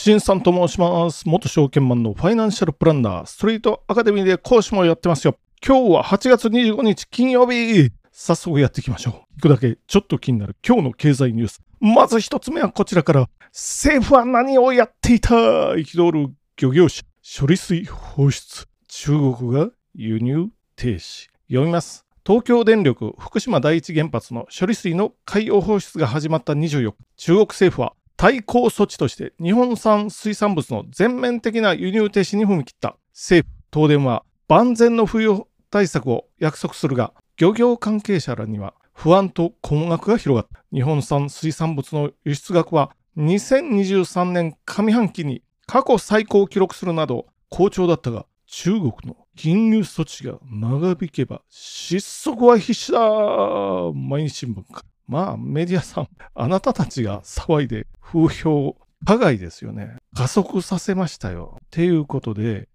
しんさんと申します。元証券マンのファイナンシャルプランナー、ストリートアカデミーで講師もやってますよ。今日は8月25日金曜日。早速やっていきましょう。行くだけちょっと気になる今日の経済ニュース。まず一つ目はこちらから。政府は何をやっていた？憤る漁業者。処理水放出。中国が輸入停止。読みます。東京電力福島第一原発の処理水の海洋放出が始まった24日、中国政府は対抗措置として日本産水産物の全面的な輸入停止に踏み切った政府、東電は万全の冬対策を約束するが、漁業関係者らには不安と困惑が広がった。日本産水産物の輸出額は2023年上半期に過去最高を記録するなど好調だったが、中国の金融措置が長引けば失速は必至だ毎日新聞か。まあメディアさん、あなたたちが騒いで風評、加害ですよね。加速させましたよ。っていうことで、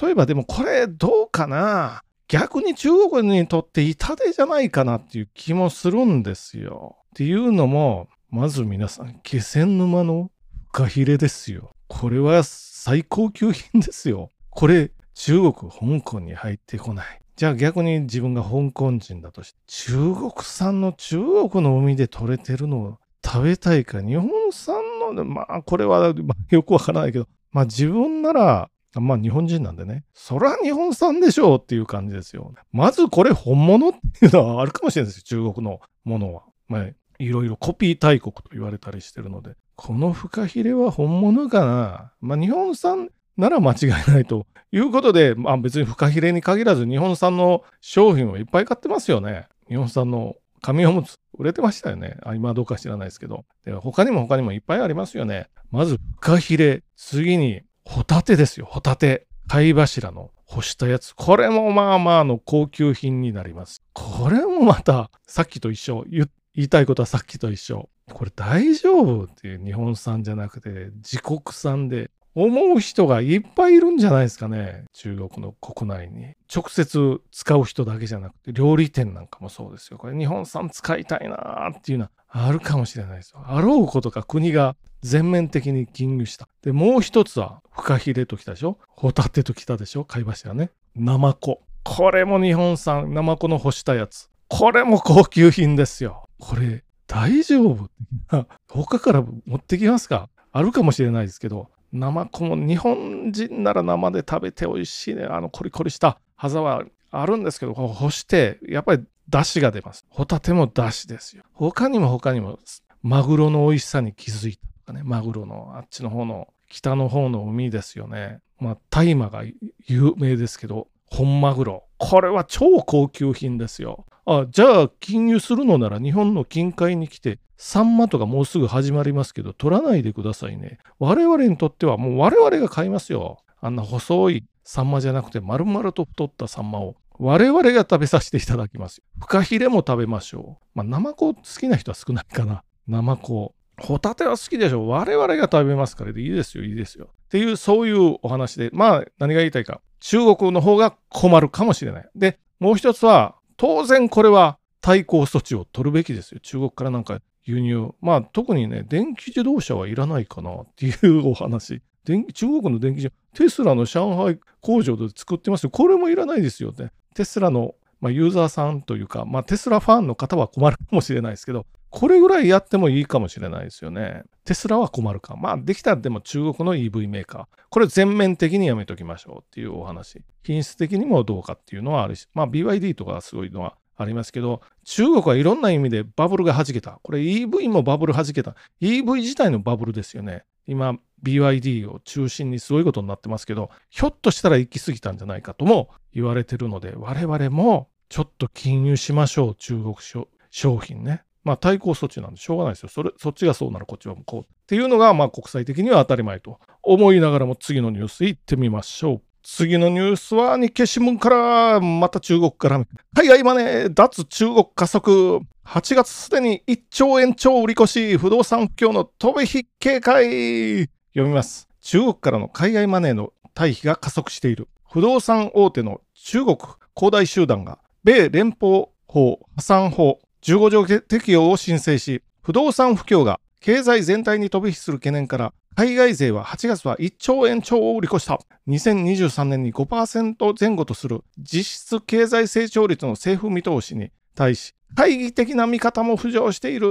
例えばでもこれどうかな逆に中国にとって痛手じゃないかなっていう気もするんですよ。っていうのも、まず皆さん、気仙沼のフカヒレですよ。これは最高級品ですよ。これ、中国、香港に入ってこない。じゃあ逆に自分が香港人だとして、中国産の中国の海で取れてるのを食べたいか、日本産の、まあこれは、まあ、よくわからないけど、まあ自分なら、まあ日本人なんでね、そら日本産でしょうっていう感じですよ。まずこれ本物っていうのはあるかもしれないですよ、中国のものは。まあいろいろコピー大国と言われたりしてるので、このフカヒレは本物かなまあ日本産なら間違いないということで、まあ別にフカヒレに限らず日本産の商品をいっぱい買ってますよね。日本産の紙おむつ売れてましたよね。あ今どうか知らないですけど。で他にも他にもいっぱいありますよね。まずフカヒレ、次にホタテですよ、ホタテ。貝柱の干したやつ。これもまあまあの高級品になります。これもまたさっきと一緒。言いたいことはさっきと一緒。これ大丈夫っていう日本産じゃなくて自国産で思う人がいっぱいいるんじゃないですかね。中国の国内に。直接使う人だけじゃなくて、料理店なんかもそうですよ。これ日本産使いたいなーっていうのはあるかもしれないですよ。あろうことか国が全面的に禁輸した。で、もう一つは、フカヒレときたでしょホタテときたでしょ貝柱ね。ナマコ。これも日本産、ナマコの干したやつ。これも高級品ですよ。これ、大丈夫？他から持ってきますか？あるかもしれないですけど、ナマコも日本人なら生で食べて美味しいね。あのコリコリした歯触りあるんですけど、干して、やっぱり出汁が出ます。ホタテも出汁ですよ。他にも他にも、マグロの美味しさに気づいたとかね。マグロのあっちの方の、北の方の海ですよね。まあ、大麻が有名ですけど、本マグロ。これは超高級品ですよ。あ、じゃあ、禁輸するのなら日本の近海に来て、サンマとかもうすぐ始まりますけど、取らないでくださいね。我々にとってはもう我々が買いますよ。あんな細いサンマじゃなくて丸々と太ったサンマを我々が食べさせていただきます。フカヒレも食べましょう。まあ、ナマコ好きな人は少ないかな。ナマコ。ホタテは好きでしょ。我々が食べますからでいいですよ、いいですよ。っていう、そういうお話で、まあ、何が言いたいか。中国の方が困るかもしれない。で、もう一つは、当然これは対抗措置を取るべきですよ。中国からなんか輸入。まあ、特にね、電気自動車はいらないかなっていうお話。中国の電気自動車、テスラの上海工場で作ってますよ。これもいらないですよね。テスラの、まあ、ユーザーさんというか、まあ、テスラファンの方は困るかもしれないですけど、これぐらいやってもいいかもしれないですよね。テスラは困るか。まあ、できたらでも中国の EV メーカー。これ全面的にやめときましょうっていうお話。品質的にもどうかっていうのはあるし、まあ、BYD とかすごいのはありますけど、中国はいろんな意味でバブルが弾けた。これ EV もバブル弾けた。EV 自体のバブルですよね。今、BYD を中心にすごいことになってますけど、ひょっとしたら行き過ぎたんじゃないかとも言われてるので、我々もちょっと禁輸しましょう、中国商品ね。まあ対抗措置なんでしょうがないですよ。それ、そっちがそうならこっちはこう。っていうのが、まあ国際的には当たり前と思いながらも次のニュース行ってみましょう。次のニュースは日経新聞から、また中国から。海外マネー、脱中国加速。8月すでに1兆円超売り越し、不動産不況の飛び火警戒。読みます。中国からの海外マネーの退避が加速している。不動産大手の中国恒大集団が、米連邦法破産法15条適用を申請し、不動産不況が経済全体に飛び火する懸念から海外勢は8月は1兆円超を売り越した。2023年に5%前後とする実質経済成長率の政府見通しに対し、懐疑的な見方も浮上している。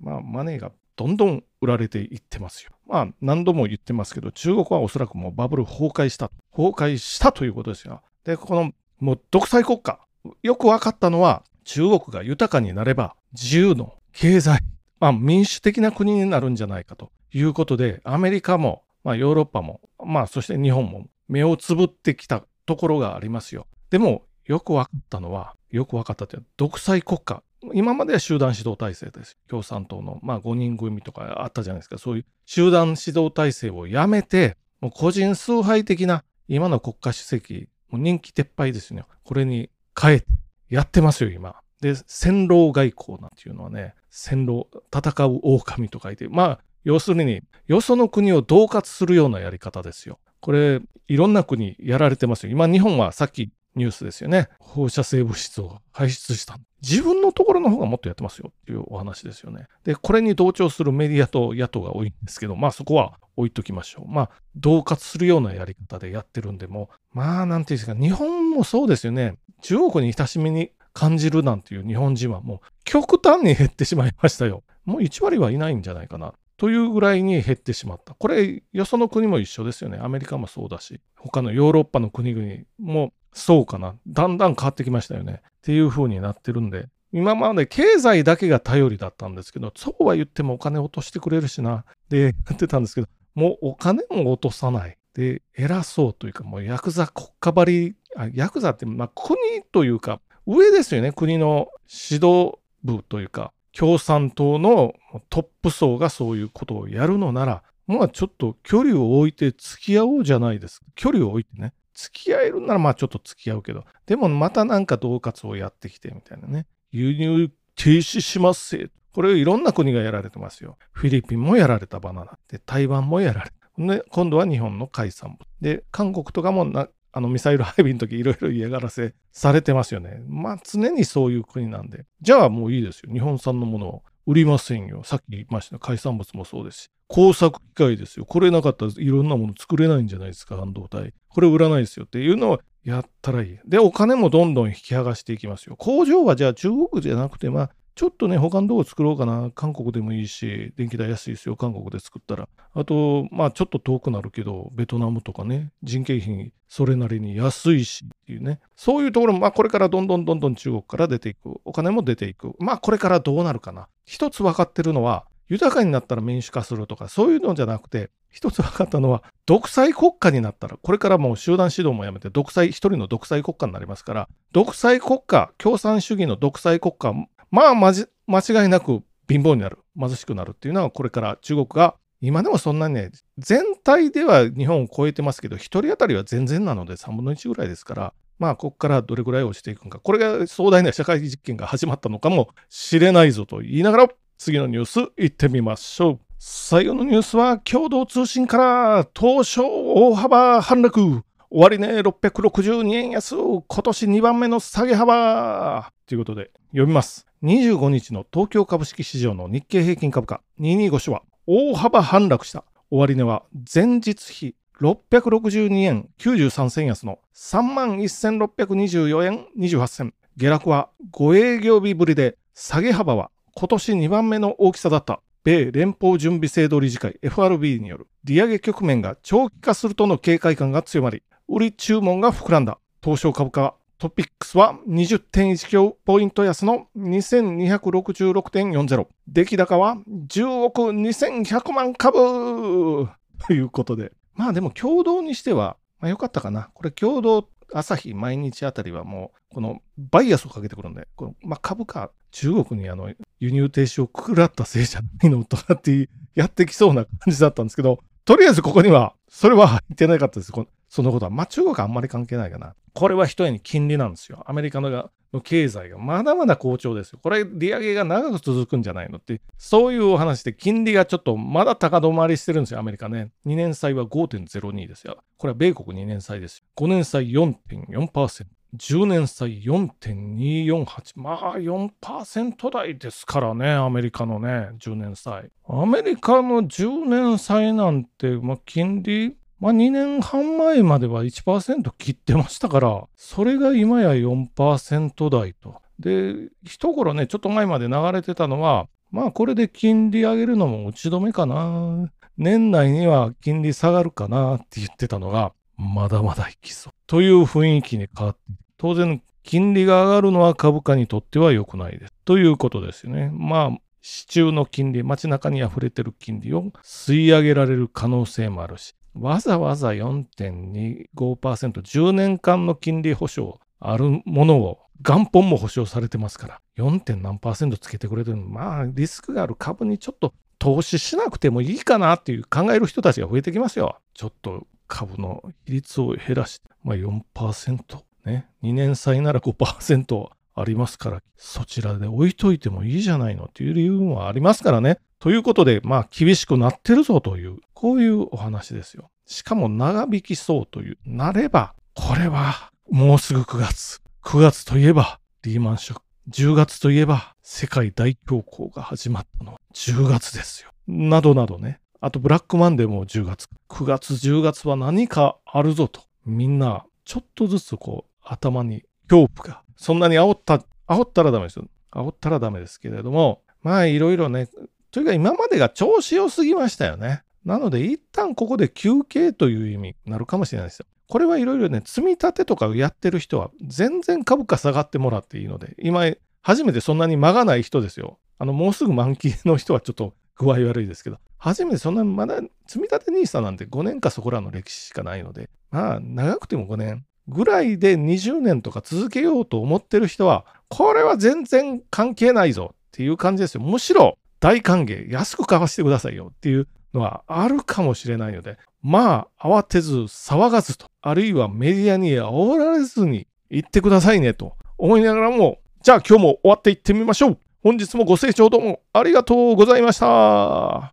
まあ、マネーがどんどん売られていってますよ。まあ、何度も言ってますけど、中国はおそらくもうバブル崩壊した。崩壊したということですよ。で、この、もう独裁国家。よく分かったのは、中国が豊かになれば、自由の経済、まあ、民主的な国になるんじゃないかということで、アメリカも、まあ、ヨーロッパも、まあ、そして日本も目をつぶってきたところがありますよ。でも、よく分かったのは、よく分かったというのは、独裁国家。今までは集団指導体制です。共産党の、まあ、5人組とかあったじゃないですか。そういう集団指導体制をやめて、もう個人崇拝的な今の国家主席、もう人気撤廃ですね。これに変えてやってますよ、今。で、戦狼外交なんていうのはね、戦狼、戦う狼と書いて、まあ、要するに、よその国を恫喝するようなやり方ですよ。これ、いろんな国やられてますよ。今、日本はさっきニュースですよね。放射性物質を排出した。自分のところの方がもっとやってますよっていうお話ですよね。で、これに同調するメディアと野党が多いんですけど、まあそこは置いときましょう。まあ、恫喝するようなやり方でやってるんでも、まあ、なんていうんですか、日本もそうですよね。中国に親しみに感じるなんていう日本人はもう極端に減ってしまいましたよ。もう1割はいないんじゃないかな。というぐらいに減ってしまった。これ、よその国も一緒ですよね。アメリカもそうだし、他のヨーロッパの国々もそうかな。だんだん変わってきましたよね。っていう風になってるんで、今まで経済だけが頼りだったんですけど、そうは言ってもお金落としてくれるしな。で、やってたんですけど、もうお金も落とさない。で、偉そうというか、もうヤクザ国家張り、あヤクザって、まあ国というか、上ですよね。国の指導部というか、共産党のトップ層がそういうことをやるのなら、まあちょっと距離を置いて付き合おうじゃないですか。距離を置いてね。付き合えるならまあちょっと付き合うけど、でもまたなんか恫喝をやってきてみたいなね。輸入停止しますせ。これをいろんな国がやられてますよ。フィリピンもやられたバナナ。で、台湾もやられた。で、今度は日本の海産物。で、韓国とかもなあのミサイル配備の時いろいろ嫌がらせされてますよね。まあ常にそういう国なんで。じゃあもういいですよ。日本産のものを売りませんよ。さっき言いました海産物もそうですし。工作機械ですよ。これなかったらいろんなもの作れないんじゃないですか、半導体。これ売らないですよっていうのをやったらいい。で、お金もどんどん引き剥がしていきますよ。工場はじゃあ中国じゃなくて、まあちょっとね、他のどこ作ろうかな。韓国でもいいし、電気代安いですよ。韓国で作ったら。あと、まあちょっと遠くなるけど、ベトナムとかね、人件費それなりに安いしっていうね。そういうところも、まあこれからどんどんどんどん中国から出ていく。お金も出ていく。まあこれからどうなるかな。一つ分かってるのは、豊かになったら民主化するとか、そういうのじゃなくて、一つ分かったのは、独裁国家になったら、これからもう集団指導もやめて、独裁、一人の独裁国家になりますから、独裁国家、共産主義の独裁国家、まあ、まじ、間違いなく貧乏になる、貧しくなるっていうのは、これから中国が、今でもそんなにね、全体では日本を超えてますけど、1人当たりは全然なので3分の1ぐらいですから、まあ、ここからどれぐらい落ちていくのか、これが壮大な社会実験が始まったのかもしれないぞと言いながら、次のニュース行ってみましょう。最後のニュースは共同通信から東証大幅反落。終値、ね、662円安、今年2番目の下げ幅ということで読みます。25日の東京株式市場の日経平均株価225種は大幅反落した。終値は前日比662円93銭安の31,624円28銭。下落は5営業日ぶりで下げ幅は今年2番目の大きさだった。米連邦準備制度理事会 FRB による利上げ局面が長期化するとの警戒感が強まり、売り注文が膨らんだ。東証株価トピックスは20.19ポイント安の2266.40。出来高は10億2100万株ということで。まあでも共同にしては、まあ良かったかな。これ共同朝日毎日あたりはもう、このバイアスをかけてくるんで、このまあ、株価、中国にあの輸入停止をくくらったせいじゃないのとかってやってきそうな感じだったんですけど、とりあえずここには、それは入ってなかったです。そのことは。まあ中国はあんまり関係ないかな。これは一重に金利なんですよ。アメリカの経済がまだまだ好調ですよ。これ利上げが長く続くんじゃないのって、そういうお話で金利がちょっとまだ高止まりしてるんですよ、アメリカね。2年債は5.02ですよ。これは米国2年債ですよ。5年債4.4%。10年債4.248。まあ4%台ですからね、アメリカのね、10年債。アメリカの10年債なんて、まあ、金利、まあ、2年半前までは1%切ってましたから、それが今や4%台と。で、一頃ね、ちょっと前まで流れてたのは、まあこれで金利上げるのも打ち止めかな。年内には金利下がるかなって言ってたのが、まだまだいきそう。という雰囲気に変わって、当然、金利が上がるのは株価にとっては良くないです。ということですよね。まあ、市中の金利、街中に溢れてる金利を吸い上げられる可能性もあるし、わざわざ4.25%、10年間の金利保証あるものを元本も保証されてますから、4. 何パーセントつけてくれてるのまあ、リスクがある株にちょっと投資しなくてもいいかなっていう考える人たちが増えてきますよ。ちょっと株の比率を減らして、まあ4%、ね、2年債なら5%ありますから、そちらで置いといてもいいじゃないのっていう理由もありますからね。ということで、まあ厳しくなってるぞという、こういうお話ですよ。しかも長引きそうという、なれば、これはもうすぐ9月。9月といえばリーマンショック。10月といえば世界大恐慌が始まったのは10月ですよ。などなどね。あとブラックマンデーも10月。9月10月は何かあるぞと。みんなちょっとずつこう頭に恐怖が。そんなに煽った、煽ったらダメですよ。煽ったらダメですけれども。まあいろいろね。というか今までが調子良すぎましたよね。なので一旦ここで休憩という意味になるかもしれないですよ。これはいろいろね、積み立てとかやってる人は全然株価下がってもらっていいので、今、初めてそんなに間がない人ですよ。あの、もうすぐ満期の人はちょっと具合悪いですけど、初めてそんなまだ積み立て NISA なんて5年かそこらの歴史しかないので、まあ、長くても5年ぐらいで20年とか続けようと思ってる人は、これは全然関係ないぞっていう感じですよ。むしろ大歓迎、安く買わせてくださいよっていうのはあるかもしれないので、まあ、慌てず騒がずと、あるいはメディアに煽られずに行ってくださいねと思いながらも、じゃあ今日も終わっていってみましょう。本日もご清聴どうもありがとうございました。